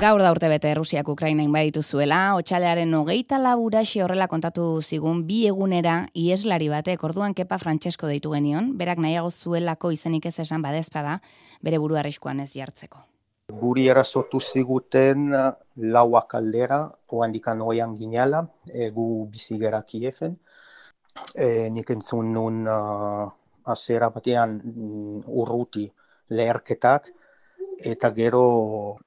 Gaur da urte bete Rusiak Ukrainain baditu zuela, otxalearen hogeita laburaxi horrela kontatu zigun bi egunera ieslari batek orduan kepa Francesco deitu genion, berak nahiago zuelako izenik ez esan badezpada, bere buru arriskoan ez jartzeko. Guri erasotu ziguten lauak aldera, oandikan oian ginala, e, gu bizigera Kiefen. E, nik entzun nun uh, azera batean mm, urruti leherketak, eta gero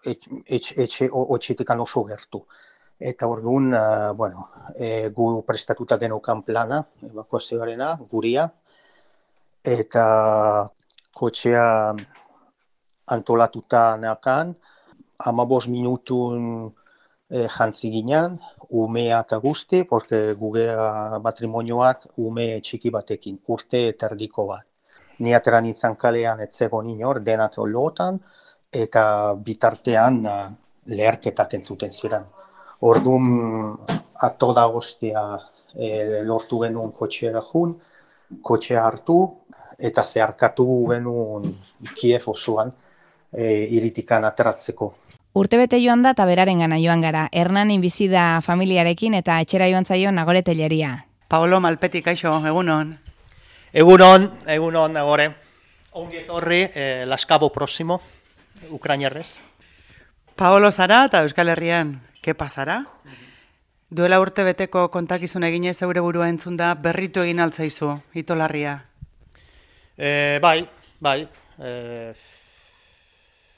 etxe otxetikan oso gertu. Eta orduan, uh, bueno, e, gu prestatuta genukan plana, evakuazioarena, guria, eta kotxea antolatuta neakan, ama bos minutun e, jantzi ginen, umea eta guzti, porque gugea matrimonioat ume txiki batekin, urte eta bat. Ni atera nintzen kalean ez zegoen inor, denak lotan, eta bitartean uh, leherketak entzuten ziren. Orduan, ato da guztia e, lortu genuen kotxera jun, kotxea hartu, eta zeharkatu genuen Kiev osoan, e, iritikan ateratzeko. Urtebete joan da eta beraren gana joan gara. Hernanin bizi da familiarekin eta etxera joan zaio nagore teleria. Paolo Malpeti, kaixo, egunon. Egunon, egunon, nagore. Ongi etorri, eh, Laskabo Prosimo, Ukrainarrez. Paolo zara eta Euskal Herrian, ke pasara? Duela urte beteko kontakizun eginez zeure burua entzun da berritu egin altzaizu, itolarria. Eh, bai, bai, eh,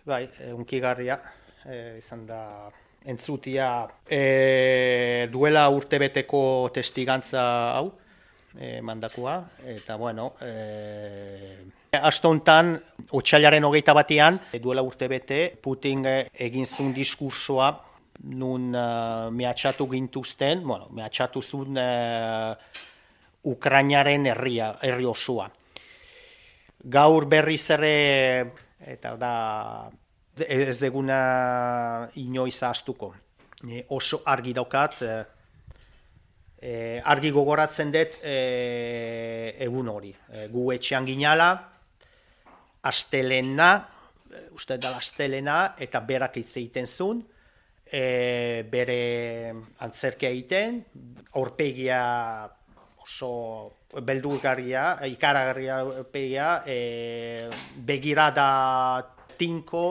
bai, unkigarria, e, izan da entzutia e, duela urtebeteko testigantza hau e, mandakoa, eta bueno, e, astontan, otxailaren hogeita batean, duela urtebete, Putin egin zuen diskursoa nun uh, mehatxatu gintuzten, bueno, mehatxatu zuen uh, Ukrainaren herria, herri osoa. Gaur berriz ere, eta da ez deguna inoiz ahaztuko. E, oso argi daukat, e, argi gogoratzen dut e, egun hori. E, gu etxean ginala, astelena, e, uste da astelena, eta berak hitz egiten zuen, e, bere antzerkia egiten, aurpegia oso beldurgarria, ikaragarria aurpegia, e, begirada tinko,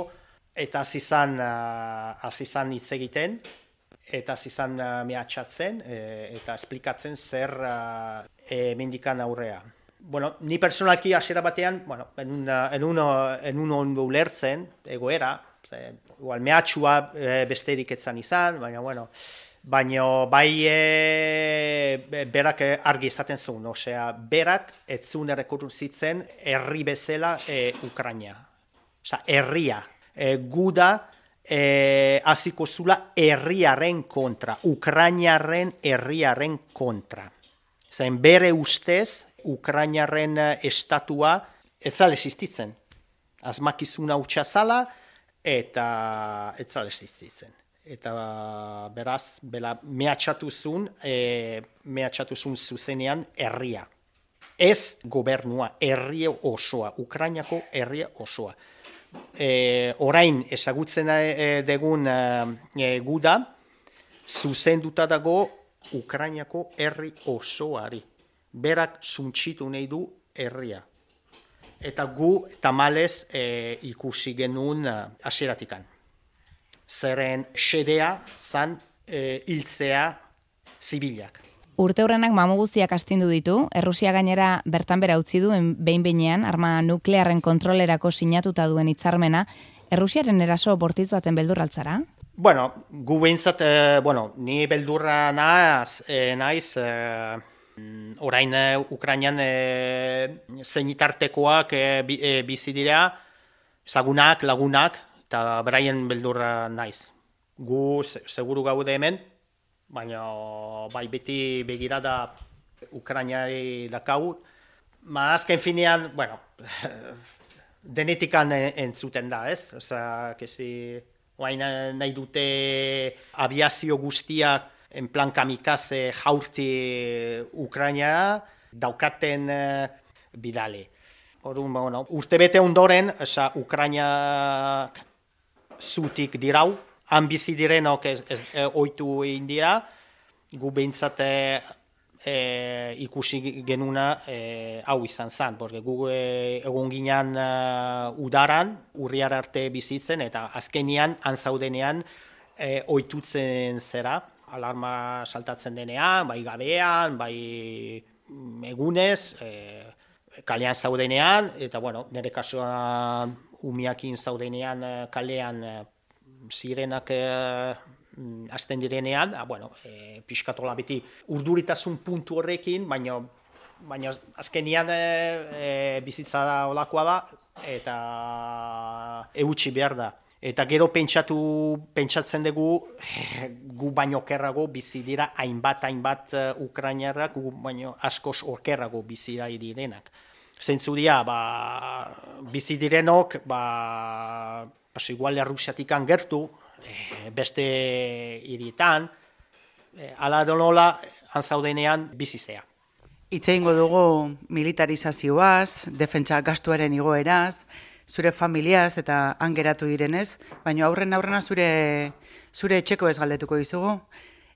eta azizan, uh, azizan hitz egiten, eta azizan uh, mehatxatzen, e, eta esplikatzen zer e, mendikan aurrea. Bueno, ni personalki hasiera batean, bueno, en en uno en uno ulertzen egoera, ze igual mehatxua e, besterik etzan izan, baina bueno, baina bai e, berak argi izaten zuen, osea, berak ez zuen errekurritzen herri bezala e, Ukraina. Osea, herria, e, guda e, aziko zula herriaren kontra, Ukrainaren herriaren kontra. Zain bere ustez, Ukrainaren eh, estatua ez zale existitzen. Azmakizuna utxazala eta ez zale existitzen. Eta beraz, bela, mehatxatu zuen, e, mehatxatu zuen zuzenean herria. Ez gobernua, herria osoa, Ukrainako herria osoa e, orain ezagutzen e, degun e, guda, zuzenduta dago Ukrainako herri osoari. Berak zuntxitu nahi du herria. Eta gu tamalez e, ikusi genuen aseratikan. Zeren xedea zan e, hiltzea zibilak. Urte horrenak mamu guztiak astindu ditu, Errusia gainera bertan bera utzi du behin behinean arma nuklearren kontrolerako sinatuta duen hitzarmena, Errusiaren eraso bortitz baten beldurraltzara? Bueno, gu behintzat, eh, bueno, ni beldurra naz, eh, naiz, eh, orain eh, Ukrainian eh, zeinitartekoak eh, eh, bizi dira, zagunak, lagunak, eta beraien beldurra naiz. Gu seguru gaude hemen, baina bai beti begirada Ukrainari dakau. Ma azken finean, bueno, denetikan entzuten da, ez? Osa, kesi, guain nahi dute aviazio guztiak en plan kamikaze jaurti Ukraina daukaten uh, bidale. Orduan, bueno, urte bete ondoren, osa, Ukraina zutik dirau, han bizi direnok ez, ez e, oitu egin dira, gu behintzat e, ikusi genuna e, hau izan zen, porque gu e, egon ginean e, udaran, urriar arte bizitzen, eta azkenian, han zaudenean, e, oitutzen zera, alarma saltatzen denean, bai gabean, bai egunez, e, kalean zaudenean, eta bueno, nire kasua umiakin zaudenean kalean zirenak e, azten direnean, a, bueno, e, pixkatola beti urduritasun puntu horrekin, baina baina azkenian e, e, bizitza da olakoa da, eta eutxi behar da. Eta gero pentsatu, pentsatzen dugu, gu baino okerrago bizi dira hainbat, hainbat uh, Ukrainarrak, gu baino askoz okerrago bizi da direnak. Zentzu dira, ba, bizi direnok, ba, pas igual Errusiatik gertu, e, beste hirietan, e, ala donola, anzaudenean bizizea. Itze ingo dugu militarizazioaz, defentsa gastuaren igoeraz, zure familiaz eta angeratu direnez, baina aurren aurrena zure zure etxeko ez galdetuko dizugu.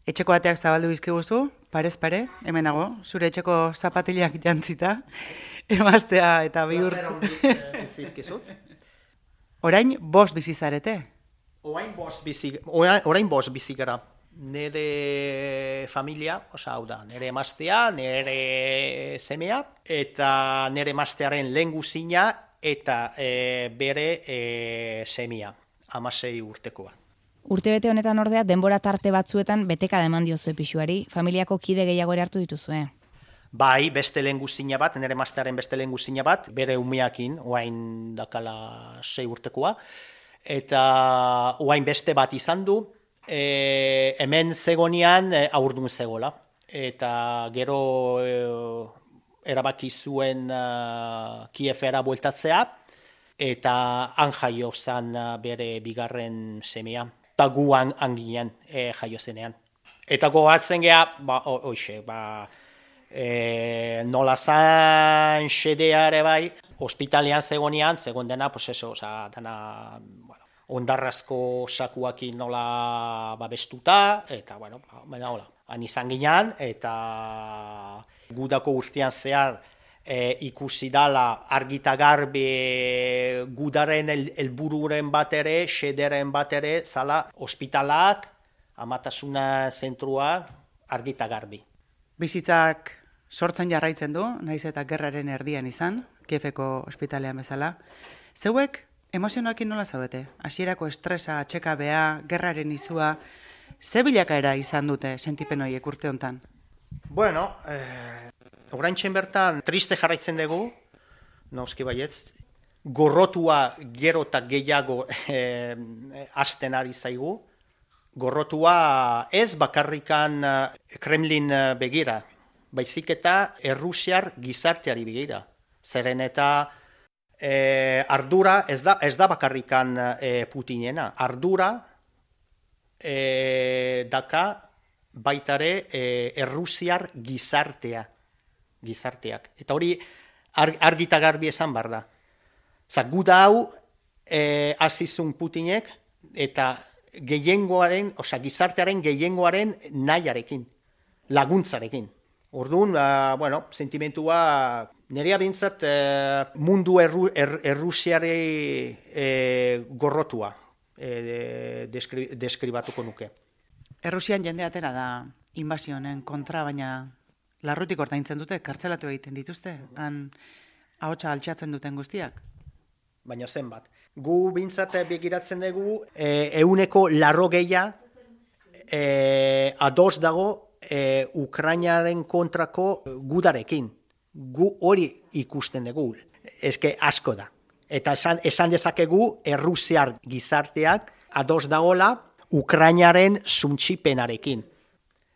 Etxeko bateak zabaldu bizkiguzu, parez pare, hemenago, zure etxeko zapatilak jantzita, emaztea eta bi Orain bost bizi zarete. Orain bost bizi, orain, orain bost bizi gara. Nere familia, osa hau da, nere emaztea, nere semea, eta nere emaztearen lehen guzina, eta e, bere e, semia, amasei urtekoa. Urte bete honetan ordea, denbora tarte batzuetan beteka deman diozu episuari, familiako kide gehiago ere hartu dituzue. Bai, beste lehen guzina bat, nire maztearen beste lehen guzina bat, bere umiakin, oain dakala sei urtekoa, eta oain beste bat izan du, e, hemen zegonian e, aurdun zegola. Eta gero e, erabaki zuen e, Kiefera bueltatzea, eta han jaio zan e, bere bigarren semea, eta gu anginen e, jaio zenean. Eta gogatzen geha, ba, oixe, ba, e, nola zan xedea ere bai, ospitalian zegonian, zegoen dena, pues eso, oza, dena, bueno, ondarrazko sakuakin nola babestuta, eta, bueno, baina hola, han izan ginean, eta gudako urtean zehar, e, ikusi dala argita garbi gudaren helbururen el, bat ere, xederen bat ere, zala, ospitalak, amatasuna zentrua, argita garbi. Bizitzak sortzen jarraitzen du, naiz eta gerraren erdian izan, Kiefeko ospitalean bezala. Zeuek emozionoekin nola zaudete? Hasierako estresa, bea, gerraren izua, ze bilakaera izan dute sentipen horiek urte hontan? Bueno, eh, oraintxen bertan triste jarraitzen dugu, noski baietz, gorrotua gero eta gehiago eh, asten ari zaigu, gorrotua ez bakarrikan eh, Kremlin eh, begira, baizik eta errusiar gizarteari begira. Zeren eta e, ardura ez da, ez da bakarrikan e, Putinena. Ardura e, daka baitare e, errusiar gizartea. Gizarteak. Eta hori argita garbi esan bar da. Zak, guda hau e, azizun Putinek eta gehiengoaren, oza, gizartearen gehiengoaren nahiarekin, laguntzarekin. Orduan, uh, bueno, sentimentua nerea bintzat uh, mundu erru, er, errusiare uh, gorrotua uh, deskri, deskribatuko nuke. Errusian jende atera da inbazionen kontra, baina larrutik ordaintzen dute, kartzelatu egiten dituzte, han ahotsa altxatzen duten guztiak? Baina zenbat. Gu bintzat begiratzen dugu, e, euneko larro geia e, ados dago e, Ukrainaren kontrako gudarekin. Gu hori ikusten dugu. Eske asko da. Eta esan, esan dezakegu errusiar gizarteak ados dagola Ukrainaren zuntxipenarekin.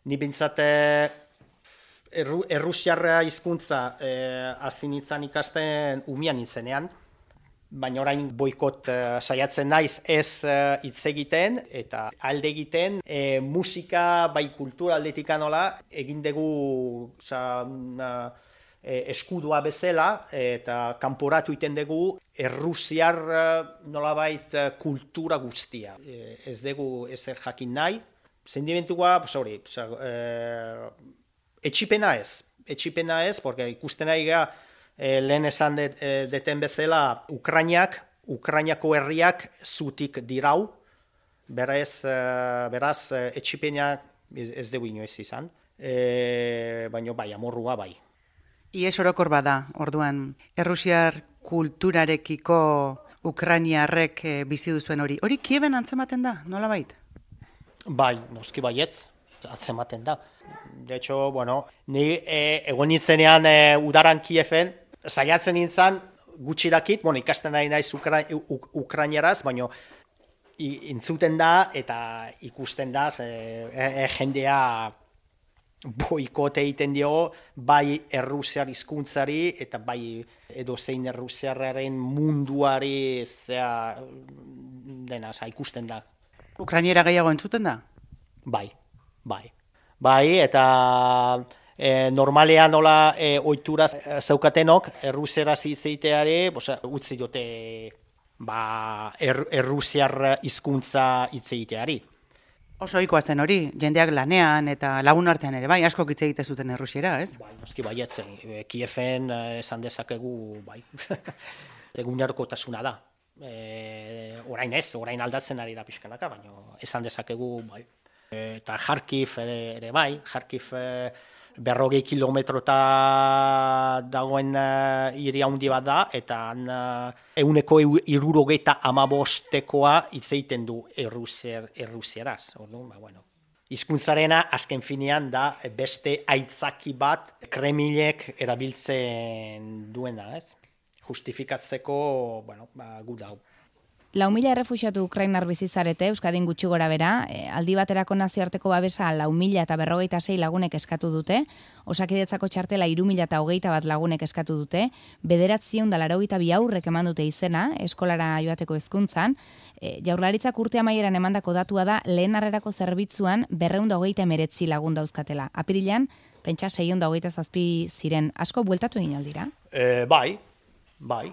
Ni bintzat e, erru, errusiarra hizkuntza e, azinitzan ikasten umian izenean, baina orain boikot uh, saiatzen naiz ez hitz egiten eta alde egiten e, musika bai kultura aldetikan nola egin dugu e, eskudua bezala eta kanporatu iten dugu errusiar e, nolabait e, kultura guztia. Ez dugu ezer jakin nahi. Sentimentua, pues hori, e, etxipena ez. Etxipena ez, porque ikusten nahi ga, e, lehen esan det, e, deten bezala Ukrainiak, Ukrainiako herriak zutik dirau, beraz, e, beraz etxipena ez, ez dugu inoiz izan, e, baina bai, amorrua bai. Ies orokor bada, orduan, errusiar kulturarekiko Ukrainiarrek e, bizi duzuen hori. Hori kieben antzematen da, nola bait? Bai, noski baietz, atzematen da. De hecho, bueno, ni e, egon nintzenean e, udaran Kiefen, saiatzen nintzen, gutxi dakit, bueno, ikasten nahi naiz Ukra, Ukraineraz, baina intzuten da eta ikusten da e, e, jendea boikote egiten dio bai errusiar hizkuntzari eta bai edo zein errusiarraren munduari zea dena sa ikusten da. Ukrainiera gehiago entzuten da? Bai, bai. Bai, eta e, normalean nola e, oituraz zeukatenok errusiera ziteare, utzi jote ba, er, errusiar hizkuntza hitz egiteari. Oso ohikoa zen hori, jendeak lanean eta lagun artean ere, bai, asko hitz egite zuten errusiera, ez? Bai, noski baietzen, e, Kiefen e, esan dezakegu, bai, egunerkotasuna da. E, orain ez, orain aldatzen ari da pixkanaka, baina esan dezakegu, bai. E, eta Jarkif ere, ere bai, Jarkif e, berrogei kilometrota dagoen uh, hiri handi bat da, eta uh, euneko irurogeita amabostekoa itzeiten du erruzier, erruzieraz. Ordu, ba, bueno. Izkuntzarena azken finean da beste aitzaki bat kremilek erabiltzen duena, ez? Justifikatzeko, bueno, ba, gu. Lau mila errefusiatu Ukrainar bizizarete, Euskadin gutxi gora bera, e, aldi baterako nazioarteko babesa lau mila eta berrogeita sei lagunek eskatu dute, osakidetzako txartela iru mila eta hogeita bat lagunek eskatu dute, bederatzion da larogeita bi aurrek eman dute izena, eskolara joateko hezkuntzan, e, jaurlaritzak urte amaieran emandako datua da lehen arrerako zerbitzuan berreunda hogeita emeretzi lagun dauzkatela. Apirilan, pentsa seion da hogeita zazpi ziren, asko bueltatu egin aldira? E, bai, bai.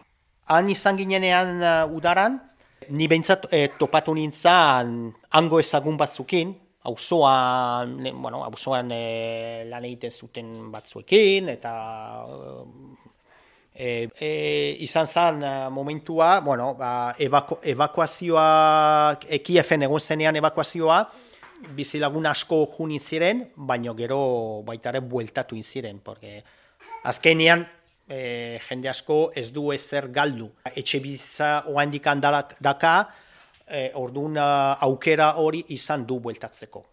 Han izan ginenean uh, udaran, Ni behintzat e, topatu nintzen hango ezagun batzukin, auzoan, bueno, auzoan e, lan egiten zuten batzuekin, eta e, e, izan zen momentua, bueno, ba, evaku, evakuazioa, ekiefen egon zenean evakuazioa, bizilagun asko juni ziren, baino gero baitare bueltatu inziren, porque azkenean e, jende asko ez du ezer galdu. Etxe bizitza oaindik daka, e, orduan aukera hori izan du bueltatzeko.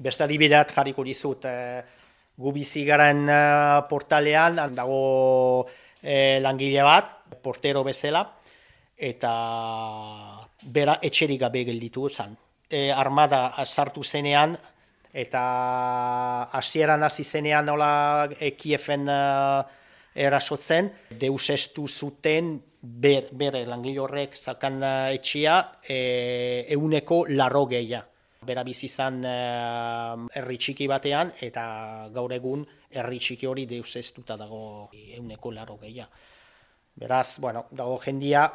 Beste adibideat jarriko dizut, e, gu bizigaren e, portalean dago e, langile bat, portero bezala, eta bera etxerik gabe gelditu zen. E, armada sartu zenean, eta hasieran hasi zenean nola e, Kiefen erasotzen, deus estu zuten ber, bere langile horrek zakan etxia e, euneko larro gehia. Bera bizizan e, herri txiki batean eta gaur egun herri txiki hori deus estuta dago euneko larro gehia. Beraz, bueno, dago jendia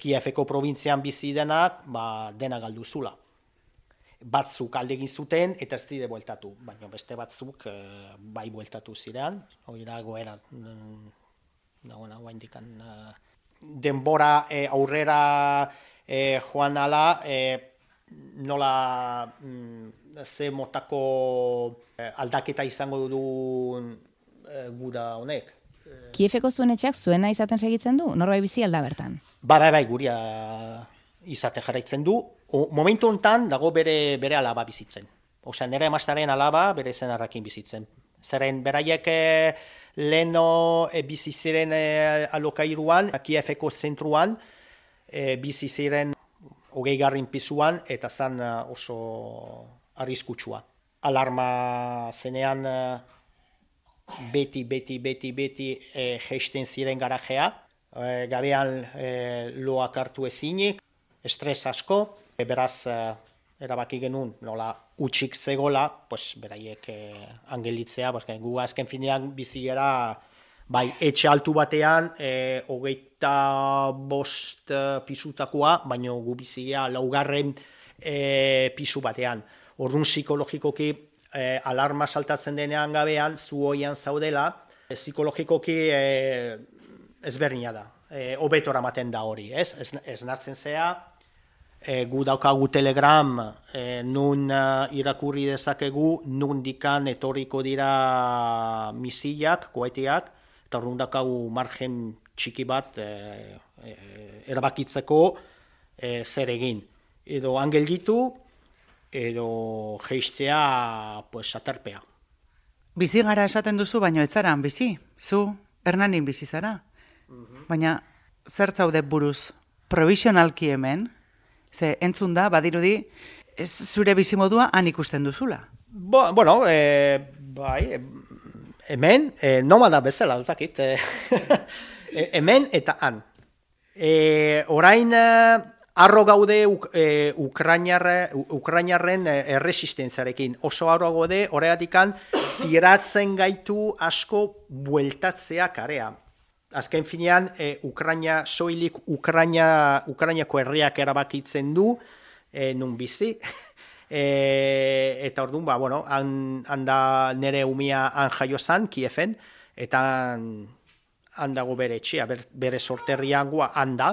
Kiefeko provintzian bizi denak, ba, dena galdu zula. Batzuk alde egin zuten eta ez dide bueltatu, baina beste batzuk e, bai bueltatu ziren, hori da goera mm, dagoena guain dikan uh, denbora e, aurrera e, joan ala e, nola mm, ze motako aldaketa izango du e, gura honek. Kiefeko zuen etxeak zuena izaten segitzen du? Norbai bizi alda bertan? Ba, bai, bai, guria izaten jarraitzen du. O, momentu hontan dago bere, bere alaba bizitzen. Osea, nire emastaren alaba bere zenarrakin bizitzen. Zeren, beraiek leno e, bizi ziren e, alokairuan, Kiefeko zentruan, e, bizi ziren hogei garrin pizuan, eta zan oso arriskutsua. Alarma zenean beti, beti, beti, beti e, geisten ziren garajea, e, gabean e, loak hartu ezinik, estres asko, beraz e, erabaki genuen nola utxik zegola, pues, beraiek eh, angelitzea, pues, gu azken finean bizigera bai, etxe altu batean, e, hogeita bost e, pisutakoa, baina gu bizia laugarren e, pisu batean. Orduan psikologikoki e, alarma saltatzen denean gabean, zu hoian zaudela, e, psikologikoki e, ezberdina da. E, obetora maten da hori, ez? Ez, ez zea, e, gu daukagu telegram, e, nun uh, irakurri dezakegu, nun dikan etorriko dira misiak, koetiak, eta hori daukagu margen txiki bat e, e, erabakitzeko e, zer egin. Edo angel ditu, edo geistea pues, aterpea. Bizi gara esaten duzu, baino ez zara bizi, zu, hernanin bizi zara. Mhm. Baina, zer zaude buruz, provisionalki hemen, ze entzun da, badirudi, ez zure bizimodua han ikusten duzula. Bo, bueno, e, bai, hemen, e, nomada bezala dutakit, e, e, hemen eta han. E, orain, arro gaude uk, e, Ukrainarren erresistentzarekin. Oso arro gaude, horregatik tiratzen gaitu asko bueltatzea karea azken finean, e, Ukraina soilik Ukraina, Ukrainako herriak erabakitzen du, e, nun bizi, e, eta orduan, ba, bueno, han, da nere umia han jaio zan, Kiefen, eta han dago bere etxia, ber, bere sorterrian gua handa,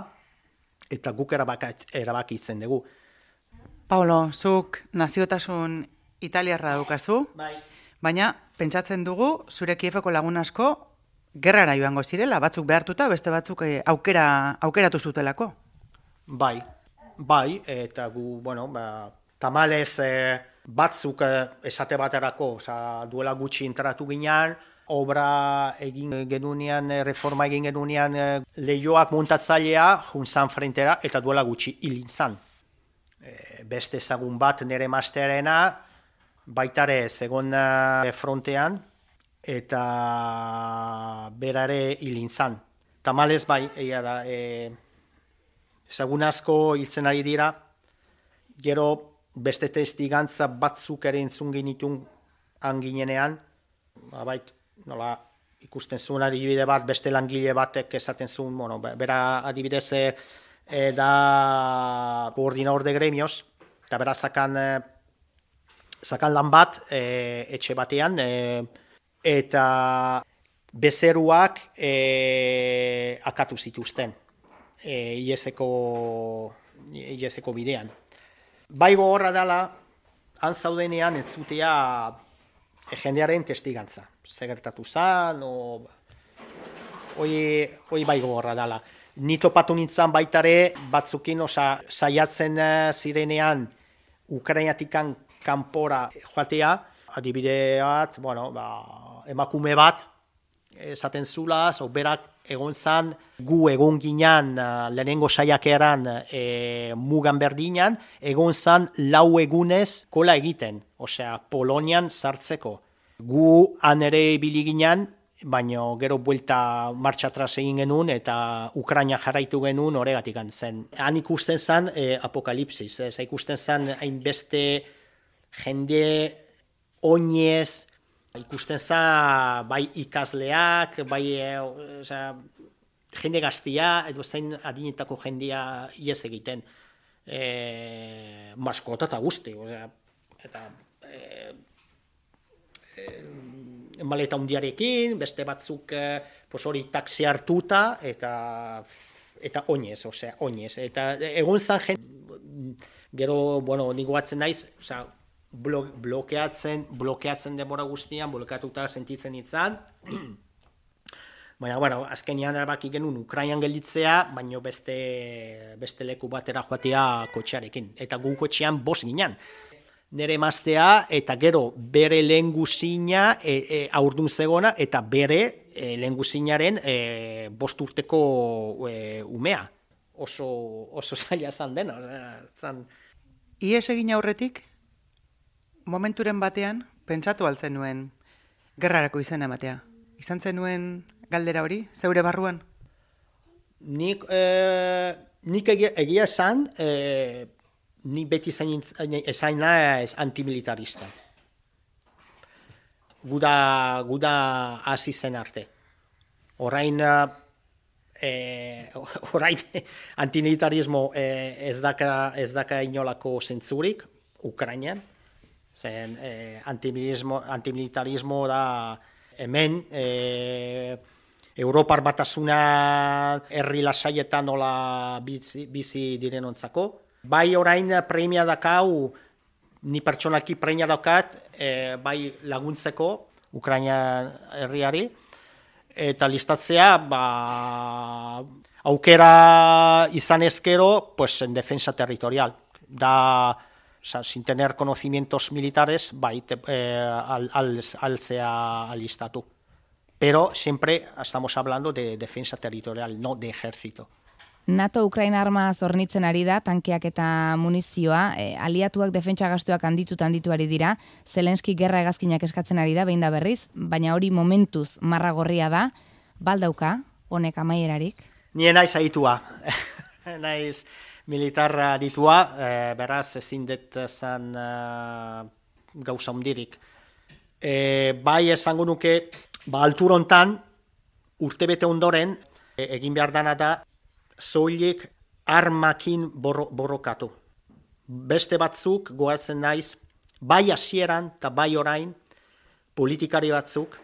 eta guk erabakitzen dugu. Paulo, zuk naziotasun italiarra daukazu, bai. baina pentsatzen dugu, zure Kiefeko lagun asko, gerrara joango zirela, batzuk behartuta, beste batzuk eh, aukera, aukeratu zutelako. Bai, bai, eta gu, bueno, ba, tamalez eh, batzuk eh, esate baterako, oza, duela gutxi entratu ginean, obra egin genunean, reforma egin genunean, lehioak montatzailea, junzan frentera, eta duela gutxi hilintzan. E, beste ezagun bat nire masterena, baitare zegoen frontean, eta berare hilin zan. Tamalez bai, egia da, e, ezagun asko hiltzen ari dira, gero beste testigantza batzuk ere entzun genitun anginenean, ba, bai, nola, ikusten zuen adibide bat, beste langile batek esaten zuen, bueno, bera adibidez e, e, da koordinador de gremios, eta bera zakan, e, zakan lan bat e, etxe batean, e, eta bezeruak e, akatu zituzten e, ieseko, ieseko bidean. Bai gogorra dela, han zaudenean ez zutea e, jendearen testigantza. Segertatu zan, o... Hoi, bai gogorra dela. Ni topatu nintzen baitare batzukin, osa, saiatzen e, zirenean Ukrainatikan kanpora joatea, adibide bat, bueno, ba, emakume bat, esaten zula, zau, berak egon zan, gu egon ginean uh, lehenengo saiakeran e, mugan berdinan, egon zan lau egunez kola egiten, osea, Polonian sartzeko. Gu han ere ibili ginean, baina gero buelta martxa atras egin genuen eta Ukraina jarraitu genuen horregatik zen. Han ikusten zen e, apokalipsis, ez ikusten zen hainbeste jende oinez, ikusten za bai ikasleak, bai e, jende gaztia, edo zein adinetako jendia iez egiten e, maskota eta guzti. eta e, e, maleta undiarekin, beste batzuk e, pos hori taksi hartuta, eta eta oinez, osea, oinez. Eta egon zan jende, gero, bueno, nigo batzen naiz, osea, blokeatzen, blokeatzen demora guztian, blokeatuta sentitzen itzan. baina, bueno, azkenian erabaki genuen Ukrainan gelditzea, baino beste, beste leku batera joatea kotxearekin. Eta gu kotxean bos ginen. Nere maztea eta gero bere lehen guzina e, e, aurdun zegona eta bere e, lehen guzinaren e, bost urteko e, umea. Oso, oso zaila zan dena. Zan... Ies egin aurretik, momenturen batean, pentsatu altzen nuen gerrarako izan ematea. Izan zenuen galdera hori, zeure barruan? Nik, e, nik egia, egia esan, e, nik beti zain, ezain ez antimilitarista. Guda, guda hasi zen arte. orain e, orain antimilitarismo e, ez, daka, ez daka inolako zentzurik Ukrainian, zen e, antimilitarismo, da hemen e, Europar batasuna herri lasaietan nola bizi, bizi direnontzako. Bai orain premia dakau, ni pertsonaki premia daukat, e, bai laguntzeko Ukraina herriari, eta listatzea, ba, aukera izan ezkero, pues en defensa territorial. Da, o sea, sin tener conocimientos militares, bai, te, eh, al, al, altzea alistatu. Pero siempre estamos hablando de defensa territorial, no de ejército. NATO Ukraina arma zornitzen ari da, tankeak eta munizioa, e, aliatuak defentsa gastuak handitu handituari dira, Zelenski gerra egazkinak eskatzen ari da, behin da berriz, baina hori momentuz marra gorria da, baldauka, honek amaierarik? Nien naiz aitua, naiz militarra ditua, e, beraz ezin dut zan e, gauza hundirik. E, bai esango nuke, ba alturontan, urtebete ondoren, e, egin behar dana da, zoilik armakin borrokatu. Beste batzuk, goatzen naiz, bai hasieran eta bai orain, politikari batzuk,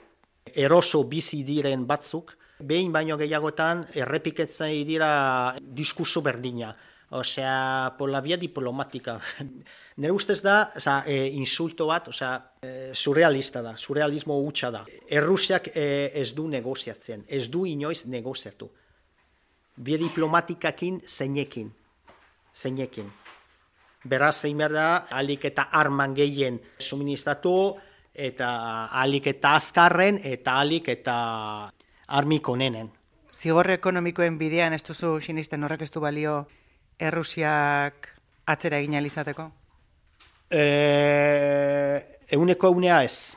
eroso bizi diren batzuk, behin baino gehiagotan errepiketzen dira diskurso berdina. Osea, por la via diplomática. Nere ustez da, oza, e, insulto bat, osea, e, surrealista da, surrealismo hutsa da. Errusiak e, ez du negoziatzen, ez du inoiz negoziatu bie diplomatikakin zeinekin. Zeinekin. Beraz, zein behar da, alik eta arman gehien suministratu, eta alik eta azkarren, eta alik eta armiko nenen. Zigor ekonomikoen bidean ez duzu sinisten horrek ez du balio Errusiak atzera egin alizateko? E, euneko eunea ez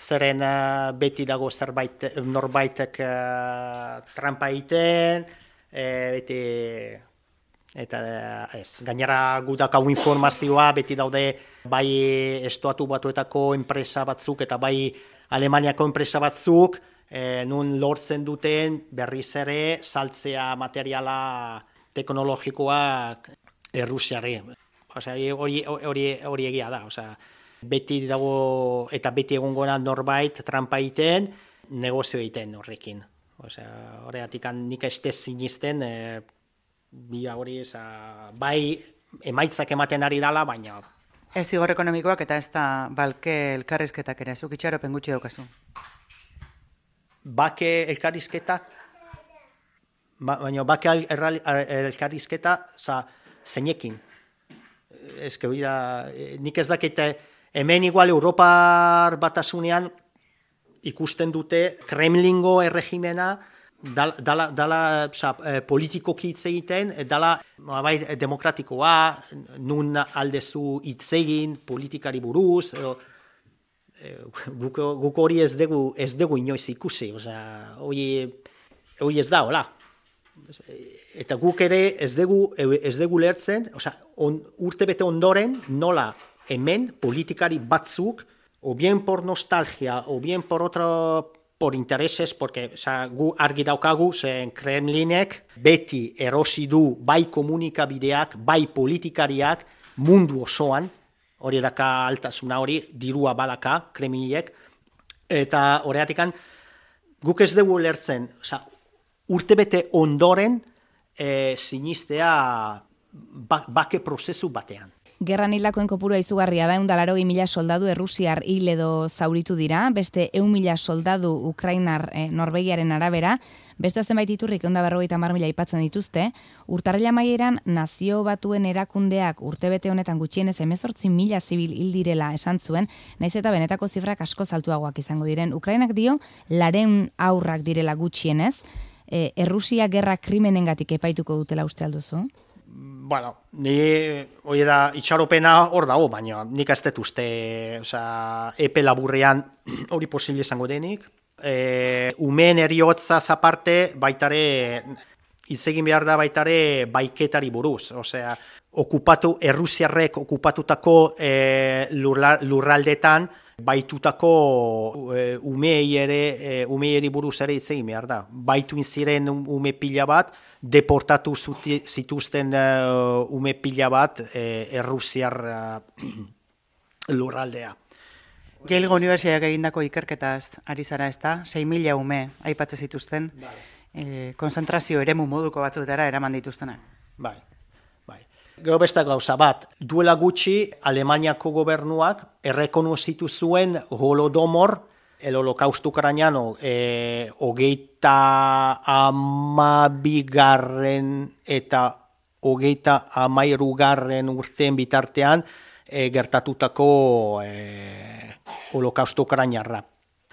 zeren uh, beti dago zerbait norbaitek uh, trampa egiten, e, beti eta ez, gainera gudakau informazioa beti daude bai estuatu batuetako enpresa batzuk eta bai Alemaniako enpresa batzuk e, nun lortzen duten berriz ere saltzea materiala teknologikoak Errusiari. Osea, hori, hori, hori egia da, osea, beti dago eta beti egongo norbait trampa egiten, negozio egiten horrekin. Osea, horregatik nik ez sinisten e, bi hori bai emaitzak ematen ari dala, baina Ez zigor ekonomikoak eta ez da balke elkarrizketak ere, zuk itxaropen gutxi daukazu. Bake elkarrizketak, ba, baina bake elkarrizketa za zeinekin. Ez que, nik ez dakite, Hemen igual Europar batasunean ikusten dute Kremlingo erregimena dala, dala, dala eh, politikoki hitz egiten, dala bai, demokratikoa, nun aldezu hitz egin, politikari buruz, edo, e, guk, hori ez dugu, ez dugu inoiz ikusi, hori, hori ez da, hola. Eta guk ere ez dugu, ez dugu lertzen, on, urte bete ondoren nola hemen politikari batzuk, o bien por nostalgia, o bien por otro por intereses, porque sea, gu argi daukagu, zen Kremlinek beti erosi du bai komunikabideak, bai politikariak mundu osoan, hori daka altasuna hori, dirua balaka, Kremlinek, eta horreatik guk ez dugu lertzen, oza, urte bete ondoren e, sinistea ba, bake prozesu batean. Gerran hilakoen kopurua izugarria da, eundalaro mila soldadu errusiar hil edo zauritu dira, beste eun mila soldadu ukrainar e, norvegiaren arabera, beste zenbait iturrik eunda berrogeita mila ipatzen dituzte, urtarrila maieran nazio batuen erakundeak urtebete honetan gutxienez emezortzi mila zibil hil direla esan zuen, naiz eta benetako zifrak asko saltuagoak izango diren. Ukrainak dio, laren aurrak direla gutxienez, e, Errusia gerra krimenengatik epaituko dutela uste alduzu? bueno, ni hori da itxaropena hor dago, baina nik ez dut uste, oza, epe laburrean hori posible izango denik. E, umeen eriotza zaparte baitare, itzegin behar da baitare baiketari buruz, osea, okupatu, errusiarrek okupatutako e, lurraldetan, baitutako e, umeei ere, e, umeei buruz ere hitz egin behar da. Baitu ziren ume pila bat, deportatu zuti, zituzten uh, ume pila bat e, errusiar uh, lurraldea. Gailgo Unibertsiak egindako ikerketaz ari zara ez da, 6.000 ume aipatze zituzten, bai. e, konzentrazio eremu moduko batzutera eraman dituztenak. Bai. Gero beste gauza bat, duela gutxi Alemaniako gobernuak errekonozitu zuen holodomor el holokaustu kraniano e, hogeita amabigarren eta hogeita amairugarren urteen bitartean e, gertatutako e, holokaustu kraniarra.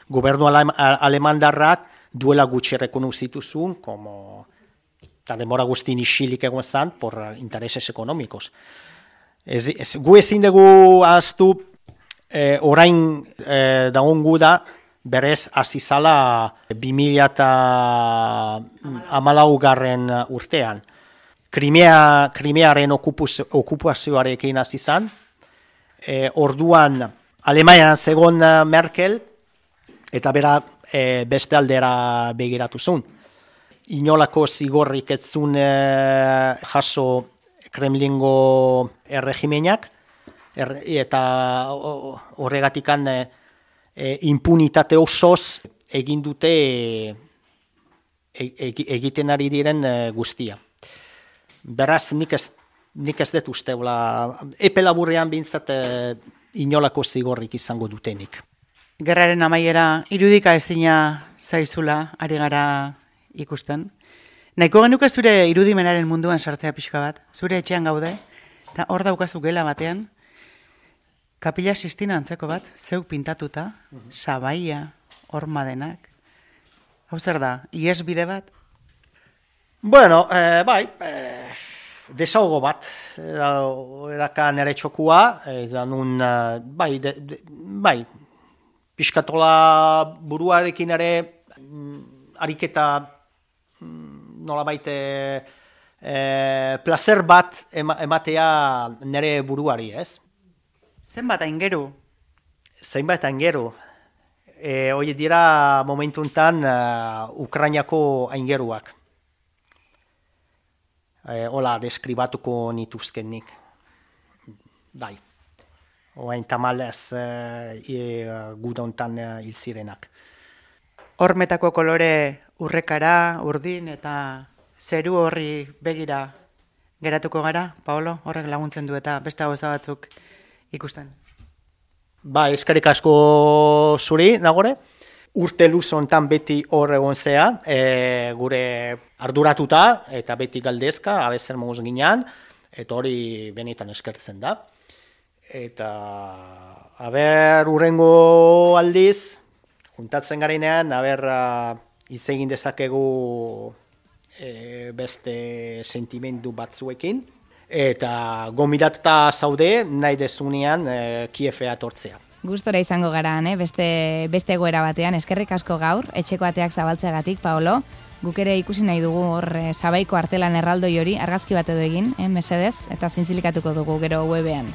Gobernu alemandarrak duela gutxi rekonozitu zuen, como eta demora guztin isilik egon zan, por intereses ekonomikos. Ez, ez, gu ezin dugu aztu, e, orain e, daun da, berez azizala 2000 eta amalau garren urtean. Krimea, krimearen okupazioarekin azizan, e, orduan Alemaian zegon Merkel, eta bera e, beste aldera begiratu zuen inolako zigorrik etzun e, jaso Kremlingo erregimenak, er, eta horregatikan e, impunitate osoz egin dute e, egiten ari diren e, guztia. Beraz, nik ez, nik ez dut uste, epe laburrean bintzat e, inolako zigorrik izango dutenik. Gerraren amaiera irudika ezina zaizula, ari gara ikusten. Naiko genuke zure irudimenaren munduan sartzea pixka bat, zure etxean gaude, eta hor daukazu gela batean, kapila sistina antzeko bat, zeu pintatuta, mhm. sabaia, horma denak. Hau zer da, ies bide bat? Bueno, eh, bai, eh, desahogo bat, edaka nere txokua, eta nun, eh, bai, de, de, bai, pixkatola buruarekin ere, mm, ariketa nola baite e, placer bat ematea nere buruari, ez? Zenbat aingeru? Zenbat aingeru. E, Hoi dira momentuntan uh, Ukrainiako aingeruak. E, hola, deskribatuko nituzkenik. Bai. Oain tamalez e, gudontan hil zirenak. Hormetako kolore urrekara, urdin eta zeru horri begira geratuko gara, Paolo, horrek laguntzen du eta beste hau batzuk ikusten. Ba, eskarik asko zuri, nagore. Urte luzontan beti hor egon zea, e, gure arduratuta eta beti galdezka, abezer moguz ginean, eta hori benetan eskertzen da. Eta, haber, urrengo aldiz, juntatzen garenean, haber, hitz egin dezakegu e, beste sentimendu batzuekin eta gomidatuta zaude nahi dezunean e, Kiefea tortzea. Gustora izango gara, eh? beste, beste egoera batean, eskerrik asko gaur, etxeko ateak zabaltzeagatik, Paolo, guk ere ikusi nahi dugu hor e, sabaiko artelan erraldoi hori, argazki bat edo egin, eh, mesedez, eta zintzilikatuko dugu gero webean.